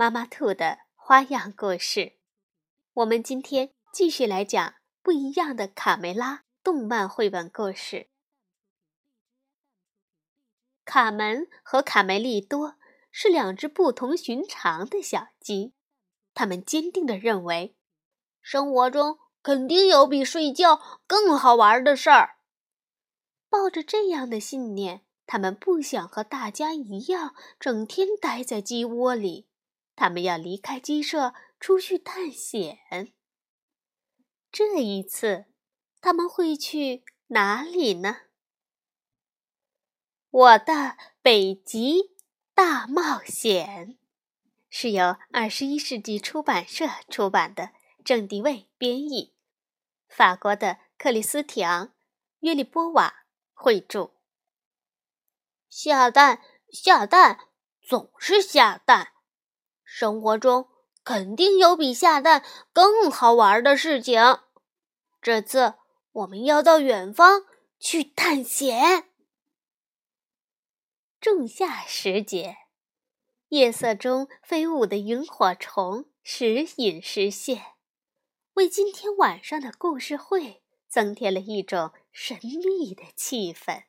妈妈兔的花样故事，我们今天继续来讲不一样的卡梅拉动漫绘本故事。卡门和卡梅利多是两只不同寻常的小鸡，他们坚定地认为，生活中肯定有比睡觉更好玩的事儿。抱着这样的信念，他们不想和大家一样整天待在鸡窝里。他们要离开鸡舍，出去探险。这一次，他们会去哪里呢？我的北极大冒险是由二十一世纪出版社出版的，郑迪卫编译，法国的克里斯提昂·约利波瓦绘著。下蛋，下蛋，总是下蛋。生活中肯定有比下蛋更好玩的事情。这次我们要到远方去探险。仲夏时节，夜色中飞舞的萤火虫时隐时现，为今天晚上的故事会增添了一种神秘的气氛。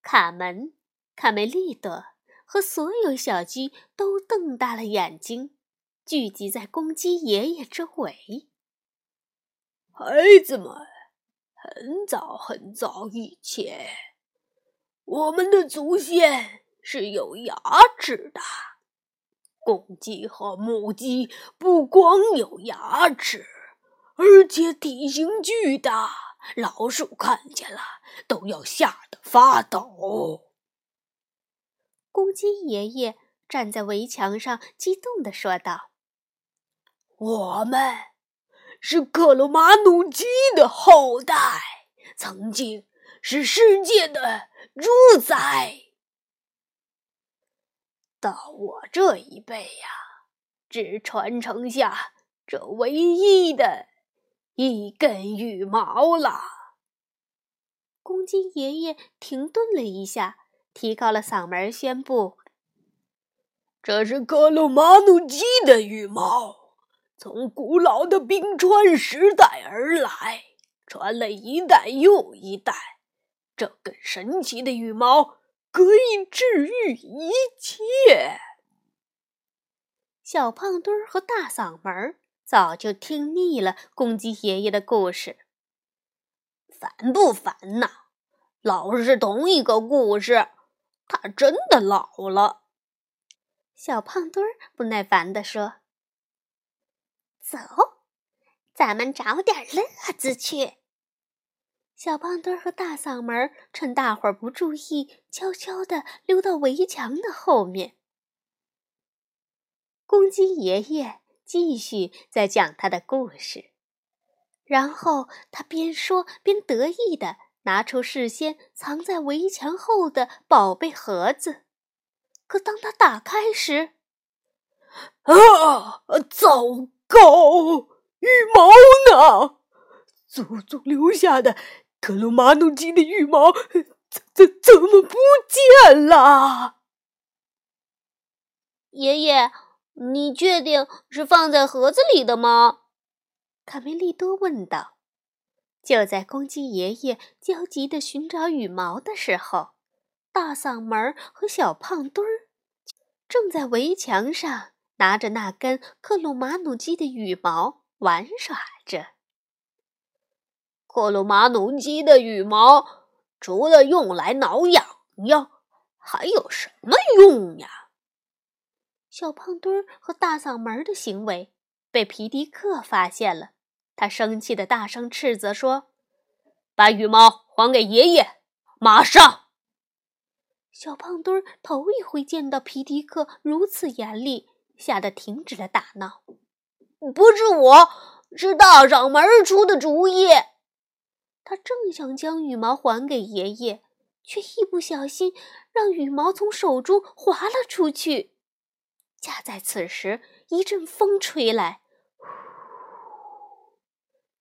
卡门、卡梅利多。和所有小鸡都瞪大了眼睛，聚集在公鸡爷爷周围。孩子们，很早很早以前，我们的祖先是有牙齿的。公鸡和母鸡不光有牙齿，而且体型巨大，老鼠看见了都要吓得发抖。公鸡爷爷站在围墙上，激动地说道：“我们是克鲁马努鸡的后代，曾经是世界的主宰。到我这一辈呀，只传承下这唯一的一根羽毛了。”公鸡爷爷停顿了一下。提高了嗓门宣布：“这是克鲁马努鸡的羽毛，从古老的冰川时代而来，传了一代又一代。这根神奇的羽毛可以治愈一切。”小胖墩儿和大嗓门早就听腻了公鸡爷爷的故事，烦不烦呐？老是同一个故事。他真的老了，小胖墩儿不耐烦地说：“走，咱们找点乐子去。”小胖墩儿和大嗓门趁大伙儿不注意，悄悄地溜到围墙的后面。公鸡爷爷继续在讲他的故事，然后他边说边得意的。拿出事先藏在围墙后的宝贝盒子，可当他打开时，啊！糟糕，羽毛呢？祖宗留下的克鲁马努鸡的羽毛怎怎怎么不见了？爷爷，你确定是放在盒子里的吗？卡梅利多问道。就在公鸡爷爷焦急地寻找羽毛的时候，大嗓门和小胖墩儿正在围墙上拿着那根克鲁马努鸡的羽毛玩耍着。克鲁马努鸡的羽毛除了用来挠痒痒，还有什么用呀？小胖墩儿和大嗓门的行为被皮迪克发现了。他生气的大声斥责说：“把羽毛还给爷爷，马上！”小胖墩儿头一回见到皮迪克如此严厉，吓得停止了打闹。不是我，是大嗓门出的主意。他正想将羽毛还给爷爷，却一不小心让羽毛从手中滑了出去。恰在此时，一阵风吹来，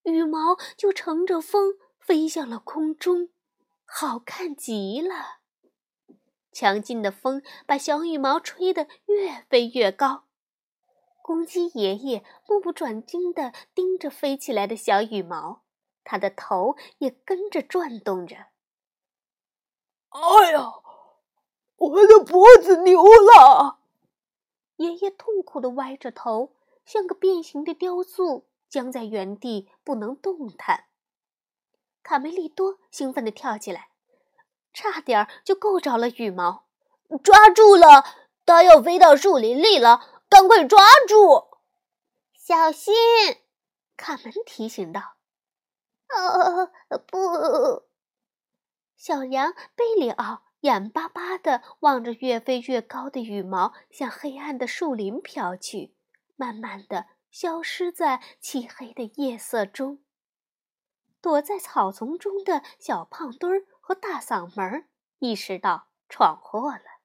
羽毛就乘着风飞向了空中，好看极了。强劲的风把小羽毛吹得越飞越高。公鸡爷爷目不转睛地盯着飞起来的小羽毛，他的头也跟着转动着。哎呀，我的脖子扭了！爷爷痛苦地歪着头，像个变形的雕塑，僵在原地不能动弹。卡梅利多兴奋地跳起来，差点就够着了羽毛，抓住了！它要飞到树林里了。赶快抓住！小心！卡门提醒道。“哦，不！”小羊贝里奥眼巴巴地望着越飞越高的羽毛向黑暗的树林飘去，慢慢地消失在漆黑的夜色中。躲在草丛中的小胖墩儿和大嗓门意识到闯祸了，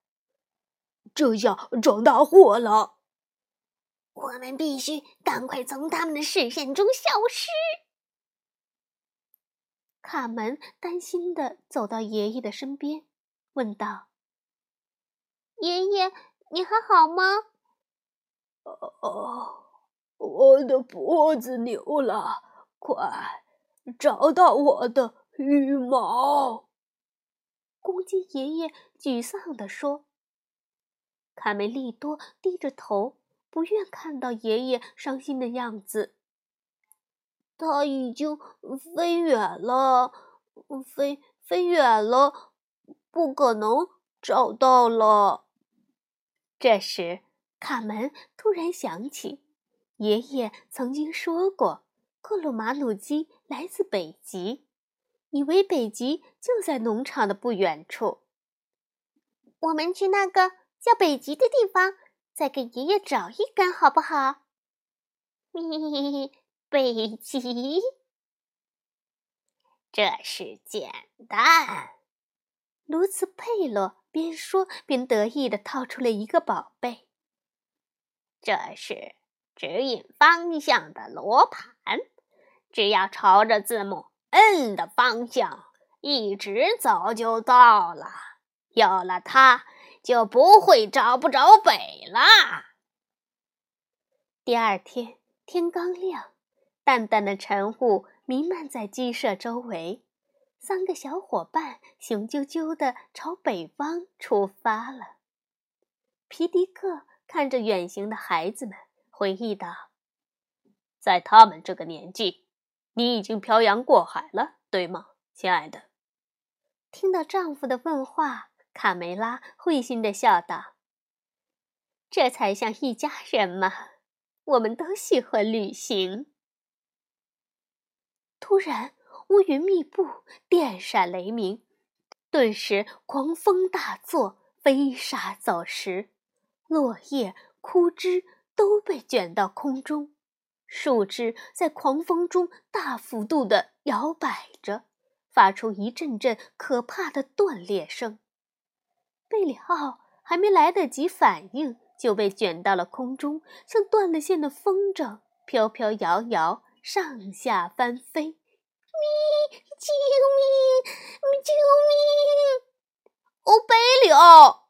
这下闯大祸了。我们必须赶快从他们的视线中消失。卡门担心的走到爷爷的身边，问道：“爷爷，你还好吗？”“哦，我的脖子扭了，快找到我的羽毛。”公鸡爷爷沮丧地说。卡梅利多低着头。不愿看到爷爷伤心的样子。他已经飞远了，飞飞远了，不可能找到了。这时，卡门突然想起，爷爷曾经说过，克鲁马努基来自北极，以为北极就在农场的不远处。我们去那个叫北极的地方。再给爷爷找一根，好不好？咪，北极，这是简单。卢茨佩洛边说边得意地掏出了一个宝贝。这是指引方向的罗盘，只要朝着字母 N 的方向一直走就到了。有了它。就不会找不着北啦。第二天天刚亮，淡淡的晨雾弥漫在鸡舍周围，三个小伙伴雄赳赳地朝北方出发了。皮迪克看着远行的孩子们，回忆道：“在他们这个年纪，你已经漂洋过海了，对吗，亲爱的？”听到丈夫的问话。卡梅拉会心的笑道：“这才像一家人嘛，我们都喜欢旅行。”突然，乌云密布，电闪雷鸣，顿时狂风大作，飞沙走石，落叶、枯枝都被卷到空中，树枝在狂风中大幅度的摇摆着，发出一阵阵可怕的断裂声。贝里奥还没来得及反应，就被卷到了空中，像断了线的风筝，飘飘摇摇，上下翻飞。咪！救命！救命！哦，贝里奥！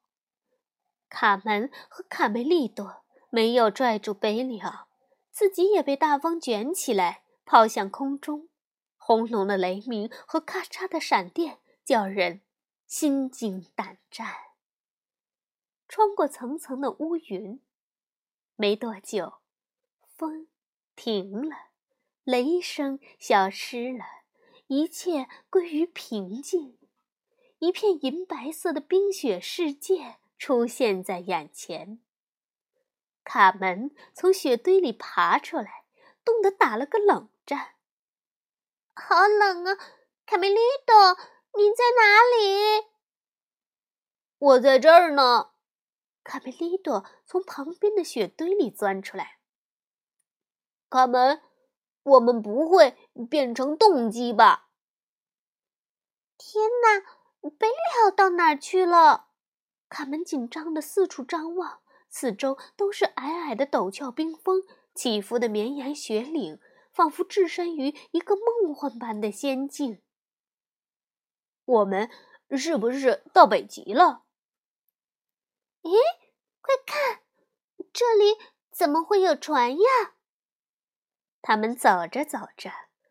卡门和卡梅利多没有拽住贝里奥，自己也被大风卷起来，抛向空中。轰隆的雷鸣和咔嚓的闪电，叫人心惊胆战。穿过层层的乌云，没多久，风停了，雷声消失了，一切归于平静。一片银白色的冰雪世界出现在眼前。卡门从雪堆里爬出来，冻得打了个冷战。好冷啊！卡梅利多，你在哪里？我在这儿呢。卡梅利多从旁边的雪堆里钻出来。卡门，我们不会变成冻鸡吧？天哪，贝利奥到哪儿去了？卡门紧张的四处张望，四周都是矮矮的陡峭冰峰，起伏的绵延雪岭，仿佛置身于一个梦幻般的仙境。我们是不是到北极了？咦，快看，这里怎么会有船呀？他们走着走着，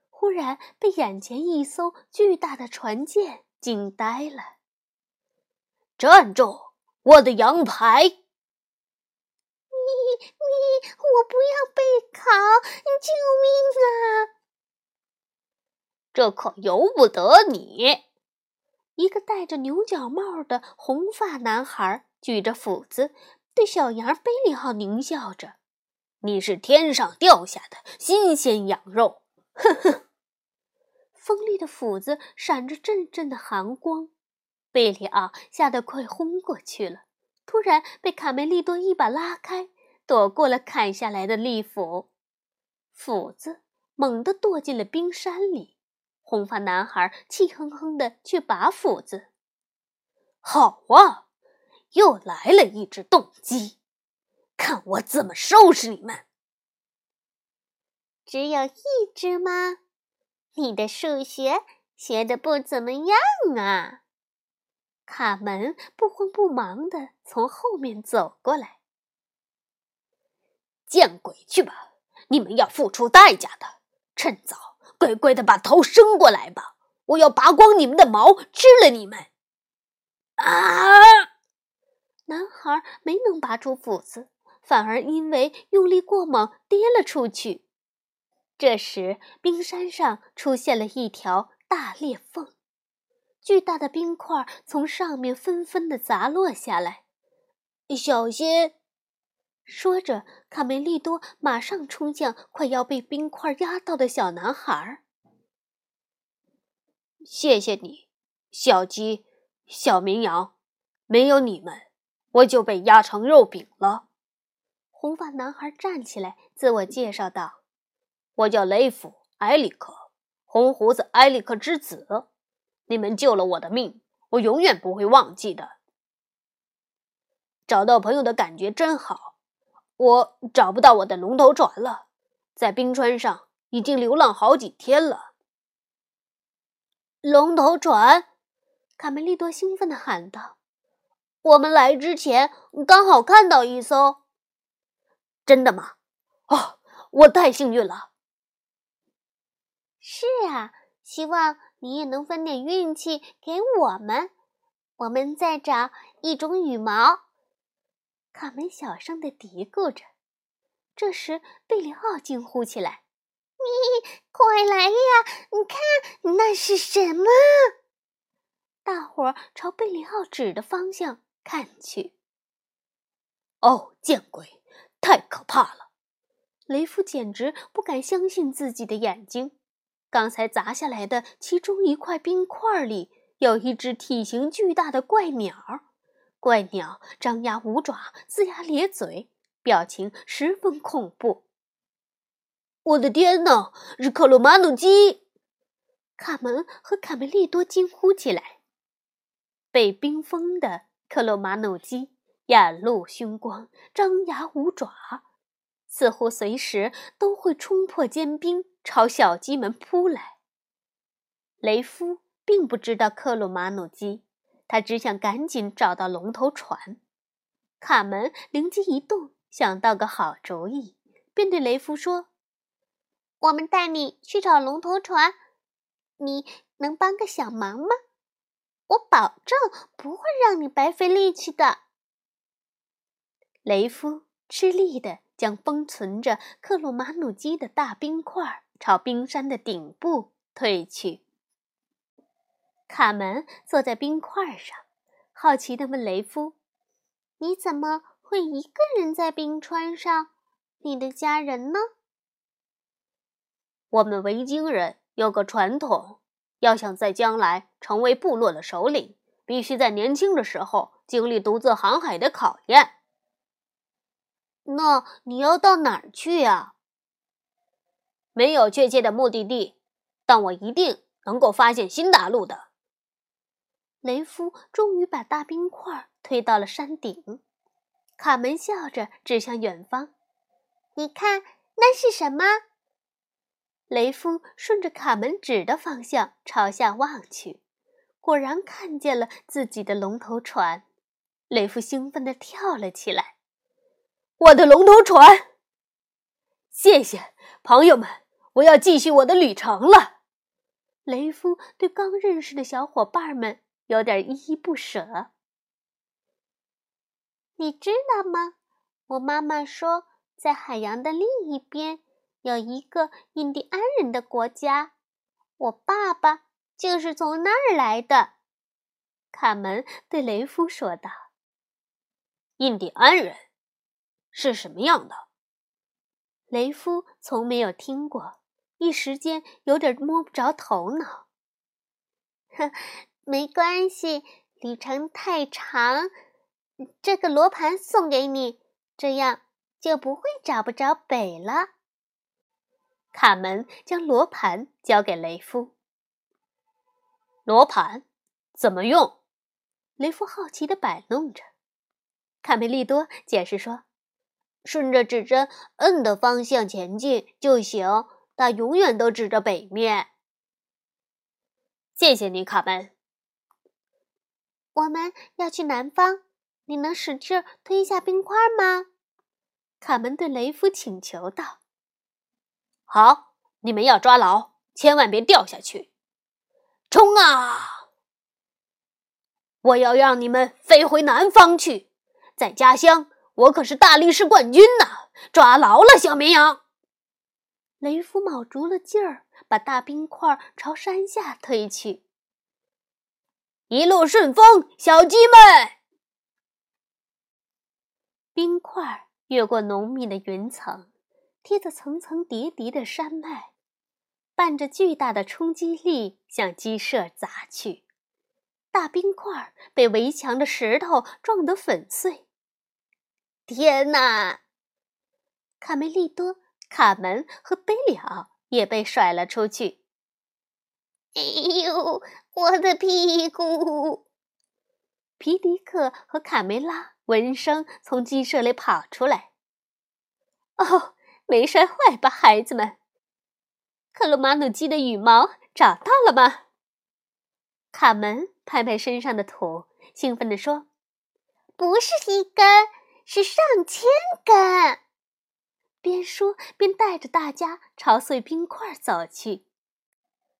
忽然被眼前一艘巨大的船舰惊呆了。站住！我的羊排！你，我不要被烤！救命啊！这可由不得你！一个戴着牛角帽的红发男孩举着斧子，对小羊贝里奥狞笑着：“你是天上掉下的新鲜羊肉！”哼哼，锋利的斧子闪着阵阵的寒光。贝里奥吓得快昏过去了，突然被卡梅利多一把拉开，躲过了砍下来的利斧，斧子猛地剁进了冰山里。红发男孩气哼哼地去拔斧子。好啊，又来了一只冻鸡，看我怎么收拾你们！只有一只吗？你的数学学的不怎么样啊！卡门不慌不忙地从后面走过来。见鬼去吧！你们要付出代价的。趁早，乖乖的把头伸过来吧！我要拔光你们的毛，吃了你们！啊！男孩没能拔出斧子，反而因为用力过猛跌了出去。这时，冰山上出现了一条大裂缝。巨大的冰块从上面纷纷的砸落下来，小心！说着，卡梅利多马上冲向快要被冰块压到的小男孩。谢谢你，小鸡、小绵羊，没有你们，我就被压成肉饼了。红发男孩站起来，自我介绍道：“我叫雷夫·埃里克，红胡子埃里克之子。”你们救了我的命，我永远不会忘记的。找到朋友的感觉真好。我找不到我的龙头船了，在冰川上已经流浪好几天了。龙头船，卡梅利多兴奋地喊道：“我们来之前刚好看到一艘。真的吗？哦，我太幸运了。”是啊，希望。你也能分点运气给我们。我们在找一种羽毛。卡门小声的嘀咕着。这时，贝里奥惊呼起来：“你快来呀！你看那是什么？”大伙儿朝贝里奥指的方向看去。哦，见鬼！太可怕了！雷夫简直不敢相信自己的眼睛。刚才砸下来的其中一块冰块里，有一只体型巨大的怪鸟。怪鸟张牙舞爪，龇牙咧嘴，表情十分恐怖。我的天哪，是克鲁马努基！卡门和卡梅利多惊呼起来。被冰封的克鲁马努基眼露凶光，张牙舞爪，似乎随时都会冲破坚冰。朝小鸡们扑来。雷夫并不知道克鲁马努基，他只想赶紧找到龙头船。卡门灵机一动，想到个好主意，便对雷夫说：“我们带你去找龙头船，你能帮个小忙吗？我保证不会让你白费力气的。”雷夫吃力地将封存着克鲁马努基的大冰块。朝冰山的顶部退去。卡门坐在冰块上，好奇地问雷夫：“你怎么会一个人在冰川上？你的家人呢？”我们维京人有个传统：要想在将来成为部落的首领，必须在年轻的时候经历独自航海的考验。那你要到哪儿去呀？没有确切的目的地，但我一定能够发现新大陆的。雷夫终于把大冰块推到了山顶。卡门笑着指向远方：“你看，那是什么？”雷夫顺着卡门指的方向朝下望去，果然看见了自己的龙头船。雷夫兴奋地跳了起来：“我的龙头船！谢谢朋友们，我要继续我的旅程了。”雷夫对刚认识的小伙伴们有点依依不舍。你知道吗？我妈妈说，在海洋的另一边有一个印第安人的国家，我爸爸就是从那儿来的。卡门对雷夫说道：“印第安人是什么样的？”雷夫从没有听过，一时间有点摸不着头脑。哼，没关系，旅程太长。这个罗盘送给你，这样就不会找不着北了。卡门将罗盘交给雷夫。罗盘怎么用？雷夫好奇地摆弄着。卡梅利多解释说：“顺着指针 N 的方向前进就行，它永远都指着北面。”谢谢你，卡门。我们要去南方。你能使劲推一下冰块吗？卡门对雷夫请求道。“好，你们要抓牢，千万别掉下去！冲啊！我要让你们飞回南方去，在家乡我可是大力士冠军呢！抓牢了，小绵羊！”雷夫卯足了劲儿，把大冰块朝山下推去。一路顺风，小鸡们！冰块越过浓密的云层，贴着层层叠叠的山脉，伴着巨大的冲击力向鸡舍砸去。大冰块被围墙的石头撞得粉碎。天哪！卡梅利多、卡门和贝里奥也被甩了出去。哎呦，我的屁股！皮迪克和卡梅拉。闻声从鸡舍里跑出来。哦，没摔坏吧，孩子们？克鲁马努鸡的羽毛找到了吗？卡门拍拍身上的土，兴奋地说：“不是一根，是上千根。”边说边带着大家朝碎冰块走去。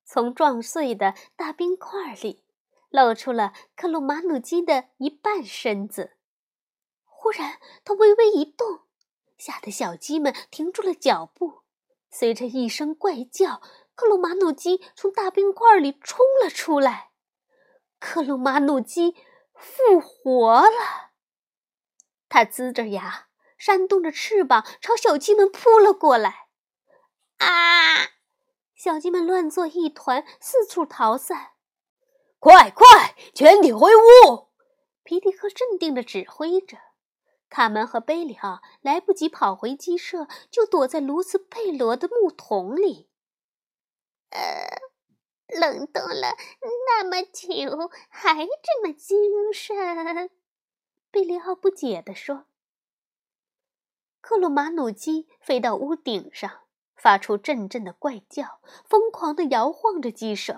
从撞碎的大冰块里，露出了克鲁马努鸡的一半身子。忽然，它微微一动，吓得小鸡们停住了脚步。随着一声怪叫，克鲁马努鸡从大冰块里冲了出来。克鲁马努鸡复活了，它呲着牙，扇动着翅膀，朝小鸡们扑了过来。啊！小鸡们乱作一团，四处逃散。快快，全体回屋！皮迪克镇定地指挥着。卡门和贝里奥来不及跑回鸡舍，就躲在卢斯佩罗的木桶里。呃，冷冻了那么久，还这么精神？贝里奥不解地说。克鲁马努鸡飞到屋顶上，发出阵阵的怪叫，疯狂地摇晃着鸡舍。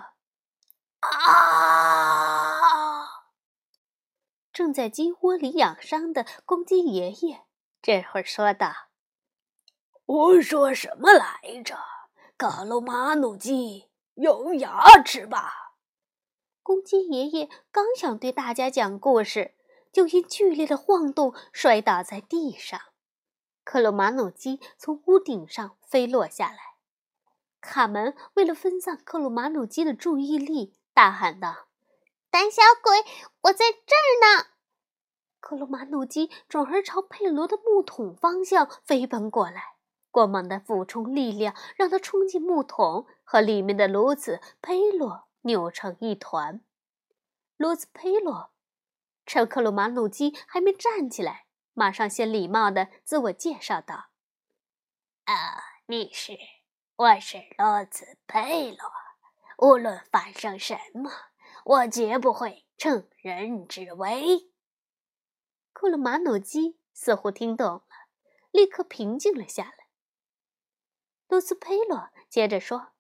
啊！正在鸡窝里养伤的公鸡爷爷这会儿说道：“我说什么来着？卡罗马努鸡有牙齿吧？”公鸡爷爷刚想对大家讲故事，就因剧烈的晃动摔倒在地上。克鲁马努鸡从屋顶上飞落下来。卡门为了分散克鲁马努鸡的注意力，大喊道。胆小鬼，我在这儿呢！克鲁马努基转而朝佩罗的木桶方向飞奔过来，光芒的俯冲力量让他冲进木桶，和里面的炉子佩罗扭成一团。炉子佩罗趁克鲁马努基还没站起来，马上先礼貌的自我介绍道：“啊，你是，我是洛兹佩罗。无论发生什么，我绝不会乘人之危。”库鲁马努基似乎听懂了，立刻平静了下来。洛斯佩罗接着说：“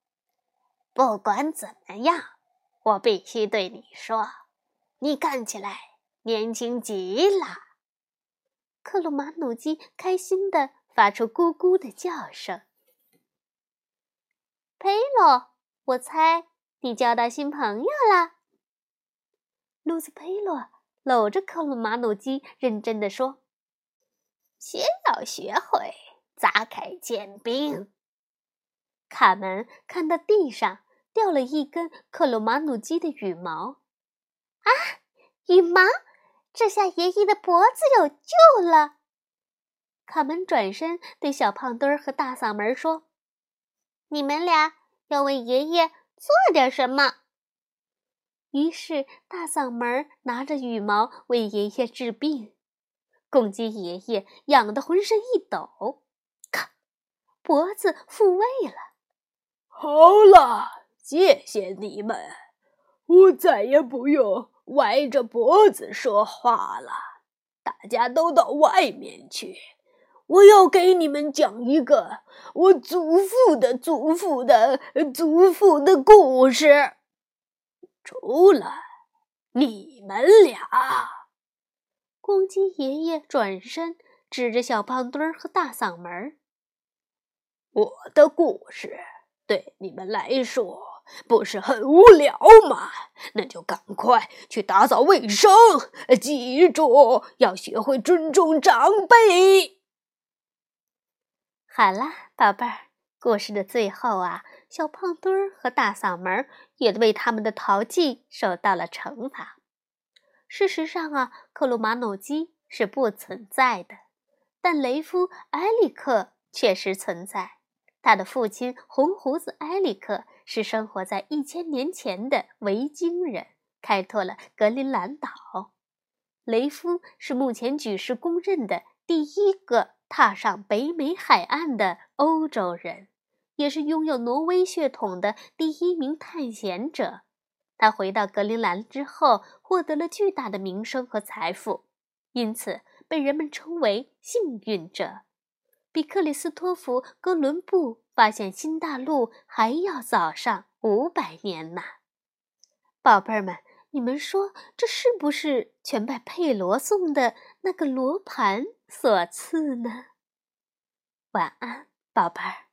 不管怎么样，我必须对你说，你看起来年轻极了。”克鲁马努基开心的发出咕咕的叫声。佩罗，我猜你交到新朋友了。卢斯佩罗。搂着克鲁马努基，认真的说：“先要学会砸开剑柄。”卡门看到地上掉了一根克鲁马努基的羽毛，啊，羽毛！这下爷爷的脖子有救了。卡门转身对小胖墩儿和大嗓门说：“你们俩要为爷爷做点什么？”于是，大嗓门拿着羽毛为爷爷治病，公鸡爷爷痒得浑身一抖，咔，脖子复位了。好了，谢谢你们，我再也不用歪着脖子说话了。大家都到外面去，我要给你们讲一个我祖父的祖父的祖父的故事。除了你们俩，公鸡爷爷转身指着小胖墩儿和大嗓门儿：“我的故事对你们来说不是很无聊吗？那就赶快去打扫卫生，记住要学会尊重长辈。”好了，宝贝儿，故事的最后啊。小胖墩儿和大嗓门也为他们的淘气受到了惩罚。事实上啊，克鲁马努基是不存在的，但雷夫埃里克确实存在。他的父亲红胡子埃里克是生活在一千年前的维京人，开拓了格陵兰岛。雷夫是目前举世公认的第一个踏上北美海岸的欧洲人。也是拥有挪威血统的第一名探险者。他回到格陵兰之后，获得了巨大的名声和财富，因此被人们称为幸运者，比克里斯托弗·哥伦布发现新大陆还要早上五百年呢。宝贝儿们，你们说这是不是全拜佩罗送的那个罗盘所赐呢？晚安，宝贝儿。